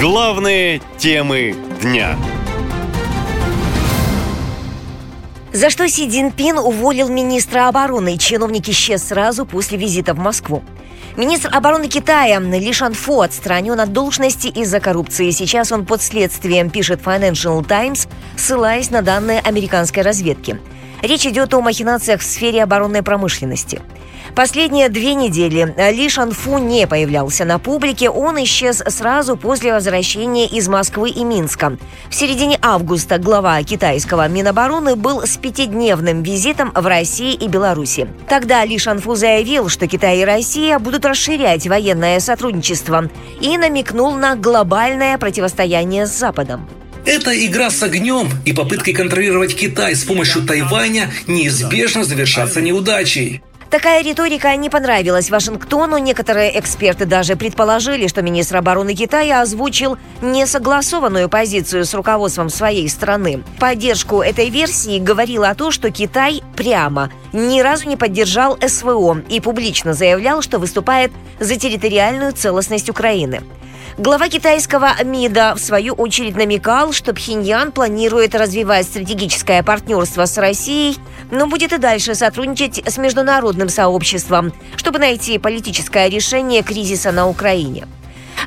Главные темы дня. За что Си Цзиньпин уволил министра обороны? Чиновник исчез сразу после визита в Москву. Министр обороны Китая Ли Шанфо отстранен от должности из-за коррупции. Сейчас он под следствием, пишет Financial Times, ссылаясь на данные американской разведки. Речь идет о махинациях в сфере оборонной промышленности. Последние две недели Ли Шанфу не появлялся на публике. Он исчез сразу после возвращения из Москвы и Минска. В середине августа глава китайского Минобороны был с пятидневным визитом в России и Беларуси. Тогда Ли Шанфу заявил, что Китай и Россия будут расширять военное сотрудничество и намекнул на глобальное противостояние с Западом. Эта игра с огнем и попытки контролировать Китай с помощью Тайваня неизбежно завершатся неудачей. Такая риторика не понравилась Вашингтону. Некоторые эксперты даже предположили, что министр обороны Китая озвучил несогласованную позицию с руководством своей страны. Поддержку этой версии говорила о том, что Китай прямо ни разу не поддержал СВО и публично заявлял, что выступает за территориальную целостность Украины. Глава китайского МИДа, в свою очередь, намекал, что Пхеньян планирует развивать стратегическое партнерство с Россией, но будет и дальше сотрудничать с международным сообществом, чтобы найти политическое решение кризиса на Украине.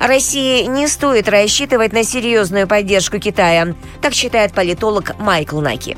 России не стоит рассчитывать на серьезную поддержку Китая, так считает политолог Майкл Наки.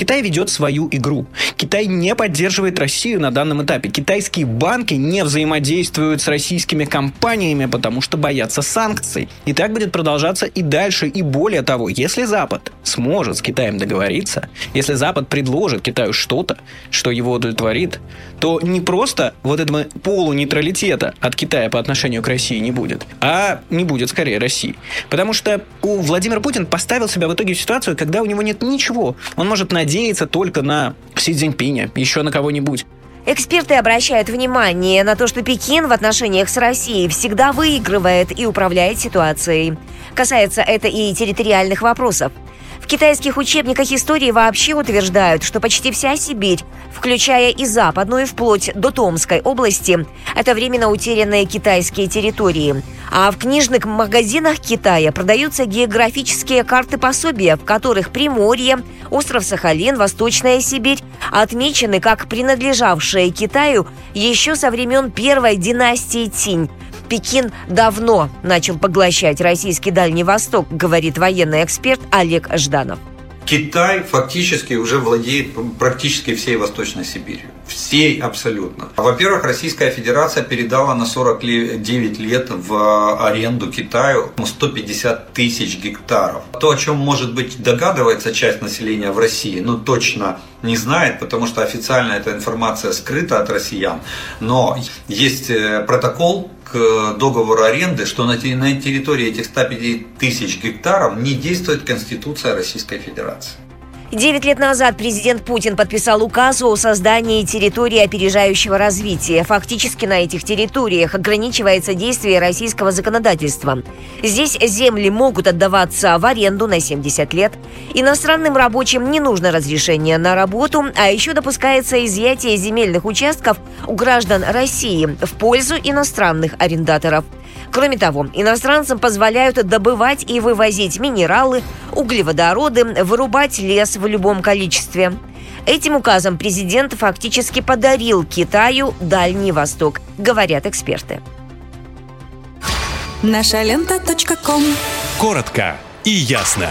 Китай ведет свою игру. Китай не поддерживает Россию на данном этапе. Китайские банки не взаимодействуют с российскими компаниями, потому что боятся санкций. И так будет продолжаться и дальше. И более того, если Запад сможет с Китаем договориться, если Запад предложит Китаю что-то, что его удовлетворит, то не просто вот этого полунейтралитета от Китая по отношению к России не будет, а не будет скорее России. Потому что у Владимира Путин поставил себя в итоге в ситуацию, когда у него нет ничего. Он может надеяться только на Си Цзиньпиня, еще на кого-нибудь. Эксперты обращают внимание на то, что Пекин в отношениях с Россией всегда выигрывает и управляет ситуацией. Касается это и территориальных вопросов. Китайских учебниках истории вообще утверждают, что почти вся Сибирь, включая и западную, вплоть до Томской области, это временно утерянные китайские территории. А в книжных магазинах Китая продаются географические карты пособия, в которых Приморье, остров Сахалин, Восточная Сибирь отмечены как принадлежавшие Китаю еще со времен первой династии Цинь. Пекин давно начал поглощать российский Дальний Восток, говорит военный эксперт Олег Жданов. Китай фактически уже владеет практически всей Восточной Сибирью. Всей абсолютно. Во-первых, Российская Федерация передала на 49 лет в аренду Китаю 150 тысяч гектаров. То, о чем, может быть, догадывается часть населения в России, ну точно не знает, потому что официально эта информация скрыта от россиян. Но есть э, протокол к договору аренды, что на территории этих 150 тысяч гектаров не действует Конституция Российской Федерации. Девять лет назад президент Путин подписал указ о создании территории опережающего развития. Фактически на этих территориях ограничивается действие российского законодательства. Здесь земли могут отдаваться в аренду на 70 лет. Иностранным рабочим не нужно разрешение на работу, а еще допускается изъятие земельных участков у граждан России в пользу иностранных арендаторов. Кроме того, иностранцам позволяют добывать и вывозить минералы, углеводороды, вырубать лес в любом количестве. Этим указом президент фактически подарил Китаю Дальний Восток, говорят эксперты. Наша лента. Коротко и ясно.